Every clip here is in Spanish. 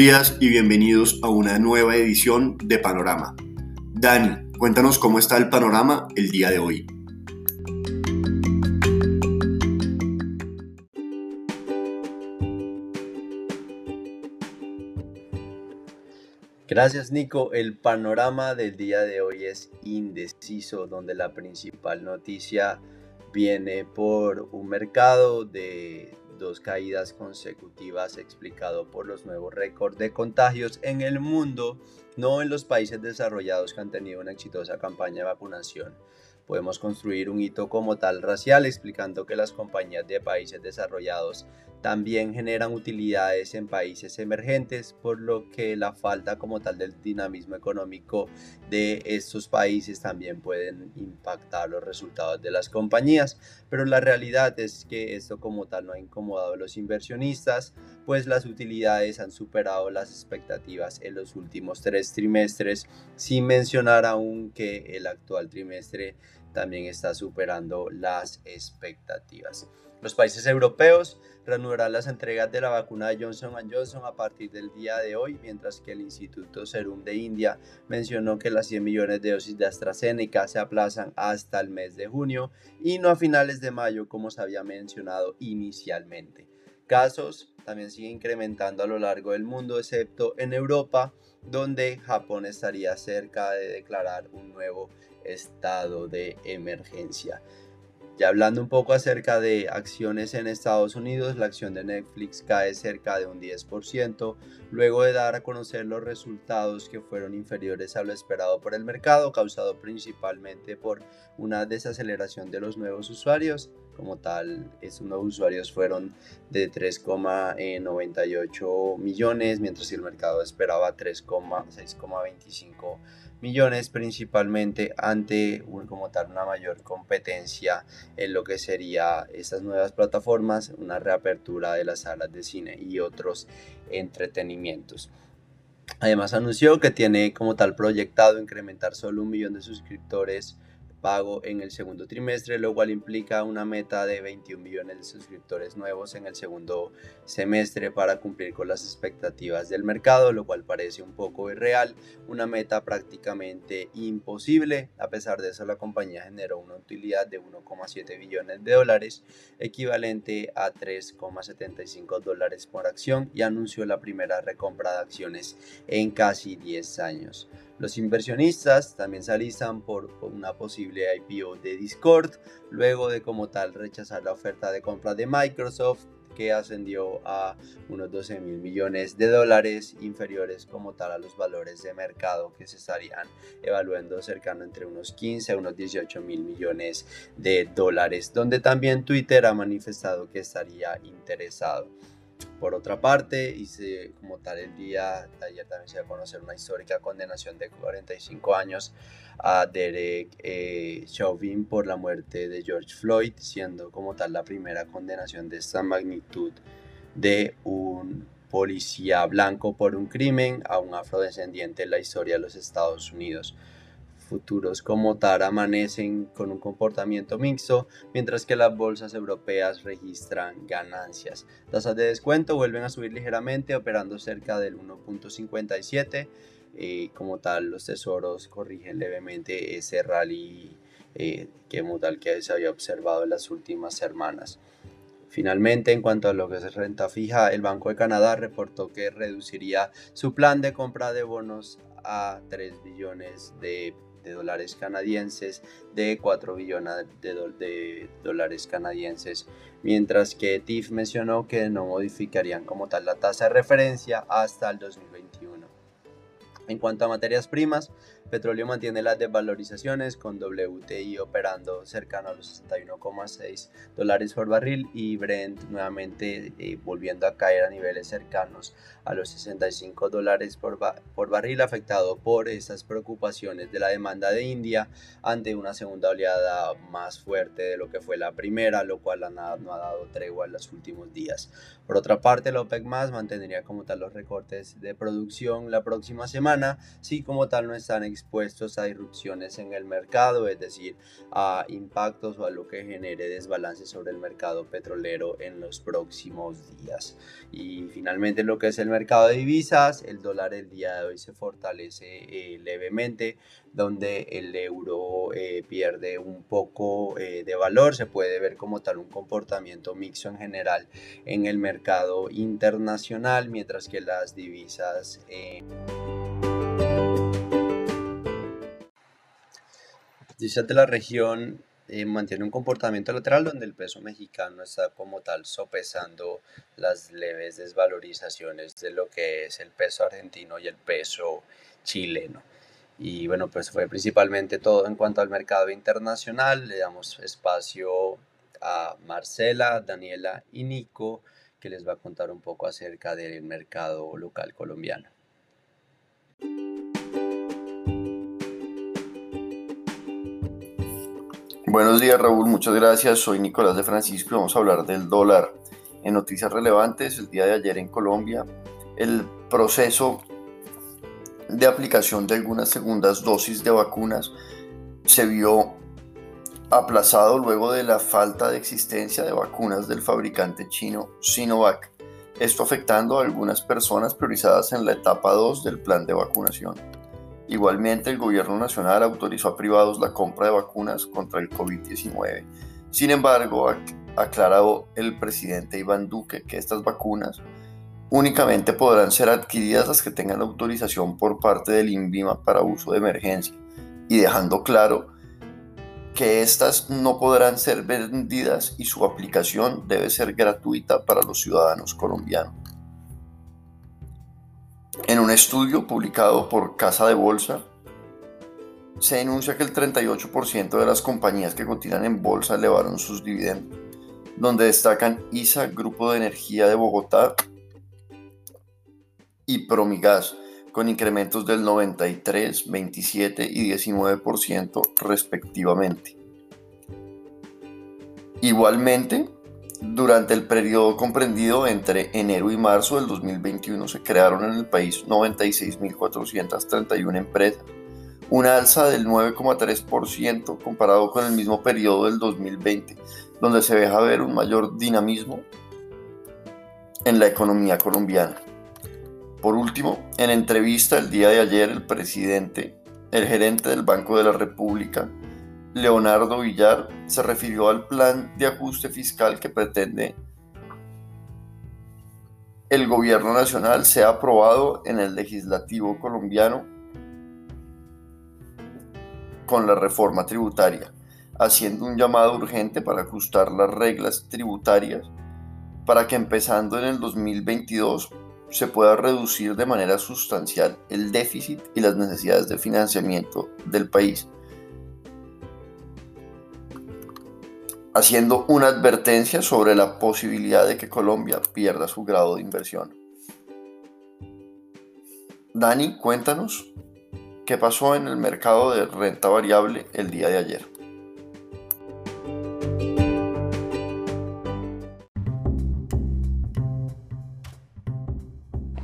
Días y bienvenidos a una nueva edición de Panorama. Dani, cuéntanos cómo está el panorama el día de hoy. Gracias Nico. El panorama del día de hoy es indeciso, donde la principal noticia viene por un mercado de dos caídas consecutivas explicado por los nuevos récords de contagios en el mundo, no en los países desarrollados que han tenido una exitosa campaña de vacunación. Podemos construir un hito como tal racial explicando que las compañías de países desarrollados también generan utilidades en países emergentes, por lo que la falta como tal del dinamismo económico de estos países también pueden impactar los resultados de las compañías. Pero la realidad es que esto como tal no ha incomodado a los inversionistas, pues las utilidades han superado las expectativas en los últimos tres trimestres, sin mencionar aún que el actual trimestre también está superando las expectativas. Los países europeos reanudarán las entregas de la vacuna de Johnson Johnson a partir del día de hoy, mientras que el Instituto Serum de India mencionó que las 100 millones de dosis de AstraZeneca se aplazan hasta el mes de junio y no a finales de mayo como se había mencionado inicialmente. Casos también siguen incrementando a lo largo del mundo, excepto en Europa, donde Japón estaría cerca de declarar un nuevo estado de emergencia. Ya hablando un poco acerca de acciones en Estados Unidos, la acción de Netflix cae cerca de un 10%, luego de dar a conocer los resultados que fueron inferiores a lo esperado por el mercado, causado principalmente por una desaceleración de los nuevos usuarios. Como tal, esos nuevos usuarios fueron de 3,98 millones, mientras que el mercado esperaba 3,6,25 millones principalmente ante como tal una mayor competencia en lo que sería estas nuevas plataformas, una reapertura de las salas de cine y otros entretenimientos. Además anunció que tiene como tal proyectado incrementar solo un millón de suscriptores pago en el segundo trimestre, lo cual implica una meta de 21 millones de suscriptores nuevos en el segundo semestre para cumplir con las expectativas del mercado, lo cual parece un poco irreal, una meta prácticamente imposible. A pesar de eso, la compañía generó una utilidad de 1,7 billones de dólares, equivalente a 3,75 dólares por acción, y anunció la primera recompra de acciones en casi 10 años. Los inversionistas también se alistan por una posible IPO de Discord, luego de como tal rechazar la oferta de compra de Microsoft que ascendió a unos 12 mil millones de dólares inferiores como tal a los valores de mercado que se estarían evaluando cercano entre unos 15 a unos 18 mil millones de dólares, donde también Twitter ha manifestado que estaría interesado. Por otra parte, hice como tal el día ayer también se a conocer una histórica condenación de 45 años a Derek eh, Chauvin por la muerte de George Floyd, siendo como tal la primera condenación de esta magnitud de un policía blanco por un crimen a un afrodescendiente en la historia de los Estados Unidos futuros como tal amanecen con un comportamiento mixto, mientras que las bolsas europeas registran ganancias. Tasas de descuento vuelven a subir ligeramente, operando cerca del 1.57. Eh, como tal, los tesoros corrigen levemente ese rally eh, que, como tal que se había observado en las últimas semanas. Finalmente, en cuanto a lo que es renta fija, el Banco de Canadá reportó que reduciría su plan de compra de bonos a 3 billones de de dólares canadienses de 4 billones de, dólares canadienses, mientras que TIF mencionó que no modificarían como tal la tasa de referencia hasta el 2021. En cuanto a materias primas, Petróleo mantiene las desvalorizaciones con WTI operando cercano a los 61,6 dólares por barril y Brent nuevamente eh, volviendo a caer a niveles cercanos a los 65 dólares por, por barril afectado por estas preocupaciones de la demanda de India ante una segunda oleada más fuerte de lo que fue la primera, lo cual no ha dado tregua en los últimos días. Por otra parte, la OPEC más mantendría como tal los recortes de producción la próxima semana, si como tal no están expuestos a irrupciones en el mercado, es decir, a impactos o a lo que genere desbalance sobre el mercado petrolero en los próximos días. Y finalmente lo que es el mercado de divisas, el dólar el día de hoy se fortalece eh, levemente, donde el euro eh, pierde un poco eh, de valor, se puede ver como tal un comportamiento mixto en general en el mercado internacional, mientras que las divisas... divisas de la región eh, mantiene un comportamiento lateral donde el peso mexicano está como tal sopesando las leves desvalorizaciones de lo que es el peso argentino y el peso chileno. Y bueno, pues fue principalmente todo en cuanto al mercado internacional. Le damos espacio a Marcela, Daniela y Nico, que les va a contar un poco acerca del mercado local colombiano. Buenos días Raúl, muchas gracias. Soy Nicolás de Francisco y vamos a hablar del dólar. En noticias relevantes, el día de ayer en Colombia, el proceso de aplicación de algunas segundas dosis de vacunas se vio aplazado luego de la falta de existencia de vacunas del fabricante chino Sinovac, esto afectando a algunas personas priorizadas en la etapa 2 del plan de vacunación. Igualmente, el gobierno nacional autorizó a privados la compra de vacunas contra el COVID-19. Sin embargo, ha aclarado el presidente Iván Duque que estas vacunas únicamente podrán ser adquiridas las que tengan autorización por parte del INVIMA para uso de emergencia y dejando claro que estas no podrán ser vendidas y su aplicación debe ser gratuita para los ciudadanos colombianos. En un estudio publicado por Casa de Bolsa, se denuncia que el 38% de las compañías que cotizan en bolsa elevaron sus dividendos, donde destacan ISA, Grupo de Energía de Bogotá y Promigas, con incrementos del 93, 27 y 19% respectivamente. Igualmente, durante el periodo comprendido entre enero y marzo del 2021 se crearon en el país 96.431 empresas, una alza del 9,3% comparado con el mismo periodo del 2020, donde se deja ver un mayor dinamismo en la economía colombiana. Por último, en entrevista el día de ayer, el presidente, el gerente del Banco de la República, Leonardo Villar se refirió al plan de ajuste fiscal que pretende el gobierno nacional sea aprobado en el legislativo colombiano con la reforma tributaria, haciendo un llamado urgente para ajustar las reglas tributarias para que empezando en el 2022 se pueda reducir de manera sustancial el déficit y las necesidades de financiamiento del país haciendo una advertencia sobre la posibilidad de que Colombia pierda su grado de inversión. Dani, cuéntanos qué pasó en el mercado de renta variable el día de ayer.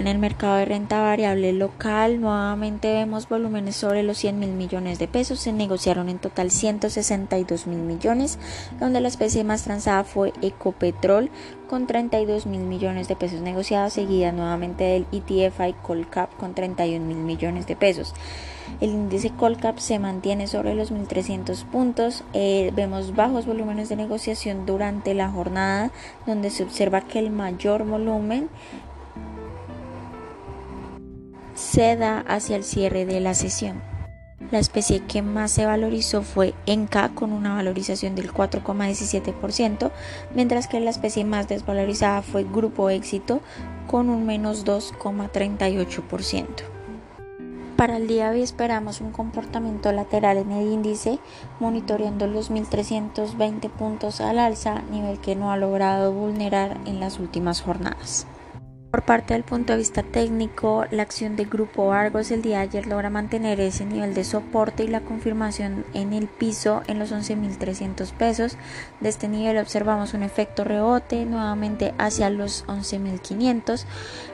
En el mercado de renta variable local nuevamente vemos volúmenes sobre los 100 mil millones de pesos. Se negociaron en total 162 mil millones, donde la especie más transada fue Ecopetrol con 32 mil millones de pesos negociados, seguida nuevamente del ETF y Colcap con 31 mil millones de pesos. El índice Colcap se mantiene sobre los 1.300 puntos. Eh, vemos bajos volúmenes de negociación durante la jornada, donde se observa que el mayor volumen se da hacia el cierre de la sesión. La especie que más se valorizó fue Enca con una valorización del 4,17%, mientras que la especie más desvalorizada fue Grupo Éxito con un menos 2,38%. Para el día de hoy esperamos un comportamiento lateral en el índice, monitoreando los 1.320 puntos al alza, nivel que no ha logrado vulnerar en las últimas jornadas. Por parte del punto de vista técnico, la acción de Grupo Argos el día de ayer logra mantener ese nivel de soporte y la confirmación en el piso en los 11.300 pesos. De este nivel observamos un efecto rebote nuevamente hacia los 11.500.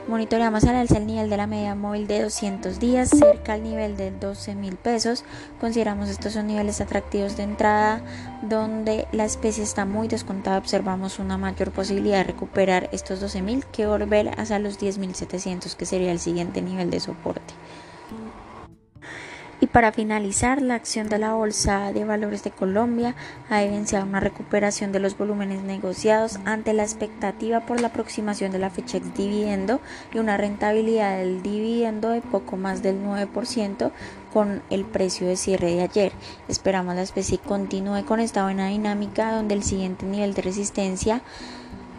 Monitoreamos al alza el nivel de la media móvil de 200 días cerca al nivel de 12.000 pesos. Consideramos estos son niveles atractivos de entrada donde la especie está muy descontada. Observamos una mayor posibilidad de recuperar estos 12.000 que volver a a los 10.700 que sería el siguiente nivel de soporte. Y para finalizar, la acción de la Bolsa de Valores de Colombia ha evidenciado una recuperación de los volúmenes negociados ante la expectativa por la aproximación de la fecha ex dividendo y una rentabilidad del dividendo de poco más del 9% con el precio de cierre de ayer. Esperamos la especie continúe con esta buena dinámica donde el siguiente nivel de resistencia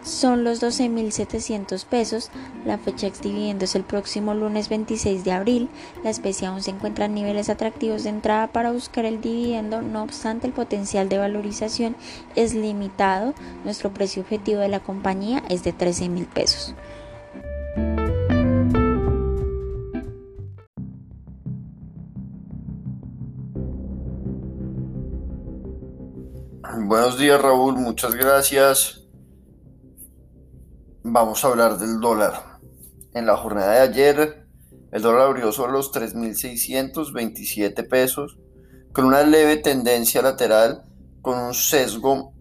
son los 12.700 pesos. La fecha ex dividendo es el próximo lunes 26 de abril. La especie aún se encuentra en niveles atractivos de entrada para buscar el dividendo, no obstante el potencial de valorización es limitado. Nuestro precio objetivo de la compañía es de 13.000 pesos. Buenos días Raúl, muchas gracias. Vamos a hablar del dólar. En la jornada de ayer, el dólar abrió sobre los 3.627 pesos, con una leve tendencia lateral, con un sesgo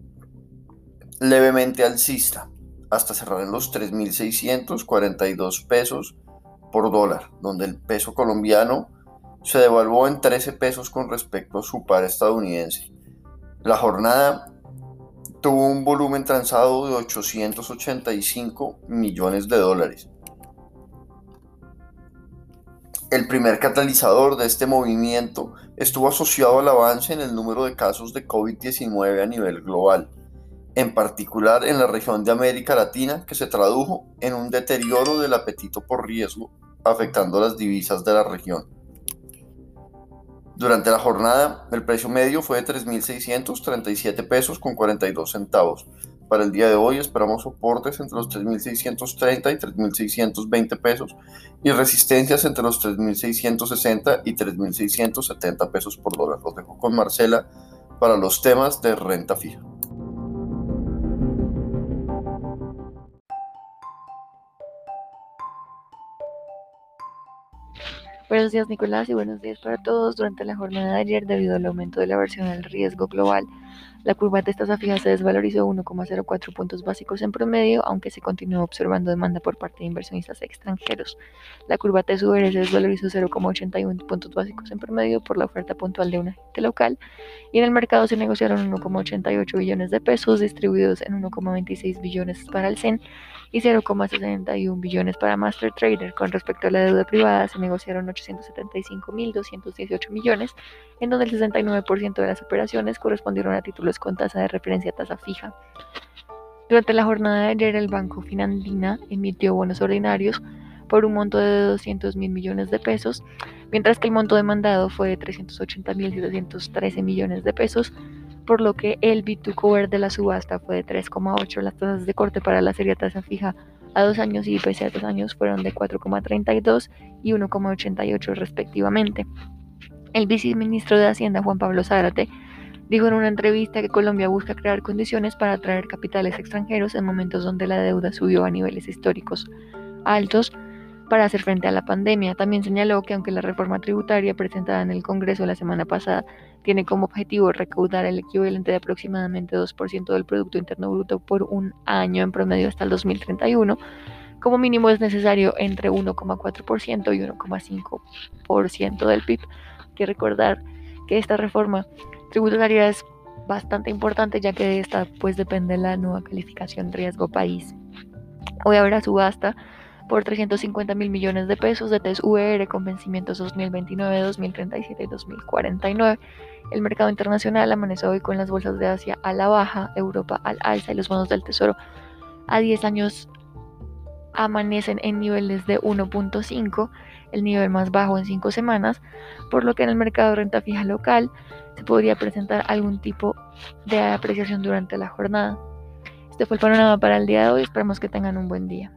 levemente alcista, hasta cerrar en los 3.642 pesos por dólar, donde el peso colombiano se devaluó en 13 pesos con respecto a su par estadounidense. La jornada tuvo un volumen transado de 885 millones de dólares. El primer catalizador de este movimiento estuvo asociado al avance en el número de casos de COVID-19 a nivel global, en particular en la región de América Latina, que se tradujo en un deterioro del apetito por riesgo, afectando las divisas de la región. Durante la jornada, el precio medio fue de 3.637 pesos con 42 centavos. Para el día de hoy esperamos soportes entre los 3.630 y 3.620 pesos y resistencias entre los 3.660 y 3.670 pesos por dólar. Los dejo con Marcela para los temas de renta fija. Buenos días Nicolás y buenos días para todos. Durante la jornada de ayer, debido al aumento de la versión del riesgo global, la curva de tasa fija se desvalorizó 1,04 puntos básicos en promedio, aunque se continuó observando demanda por parte de inversionistas extranjeros. La curva TSUR se desvalorizó 0,81 puntos básicos en promedio por la oferta puntual de un agente local y en el mercado se negociaron 1,88 billones de pesos distribuidos en 1,26 billones para el CEN y 0,61 billones para Master Trader. Con respecto a la deuda privada, se negociaron 875.218 millones, en donde el 69% de las operaciones correspondieron a títulos con tasa de referencia tasa fija. Durante la jornada de ayer, el Banco Finandina emitió bonos ordinarios por un monto de 200 mil millones de pesos, mientras que el monto demandado fue de 380 mil millones de pesos, por lo que el B2 cover de la subasta fue de 3,8. Las tasas de corte para la serie tasa fija a dos años y IPC a dos años fueron de 4,32 y 1,88 respectivamente. El viceministro de Hacienda, Juan Pablo Zárate, dijo en una entrevista que Colombia busca crear condiciones para atraer capitales extranjeros en momentos donde la deuda subió a niveles históricos altos para hacer frente a la pandemia. También señaló que aunque la reforma tributaria presentada en el Congreso la semana pasada tiene como objetivo recaudar el equivalente de aproximadamente 2% del Producto Interno Bruto por un año en promedio hasta el 2031, como mínimo es necesario entre 1,4% y 1,5% del PIB. Hay que recordar que esta reforma tributaria es bastante importante ya que de esta pues depende la nueva calificación riesgo país. Hoy habrá subasta por 350 mil millones de pesos de TES UR con vencimientos 2029, 2037 y 2049. El mercado internacional amanece hoy con las bolsas de Asia a la baja, Europa al alza y los bonos del Tesoro a 10 años amanecen en niveles de 1.5, el nivel más bajo en 5 semanas, por lo que en el mercado de renta fija local se podría presentar algún tipo de apreciación durante la jornada. Este fue el panorama para el día de hoy, esperamos que tengan un buen día.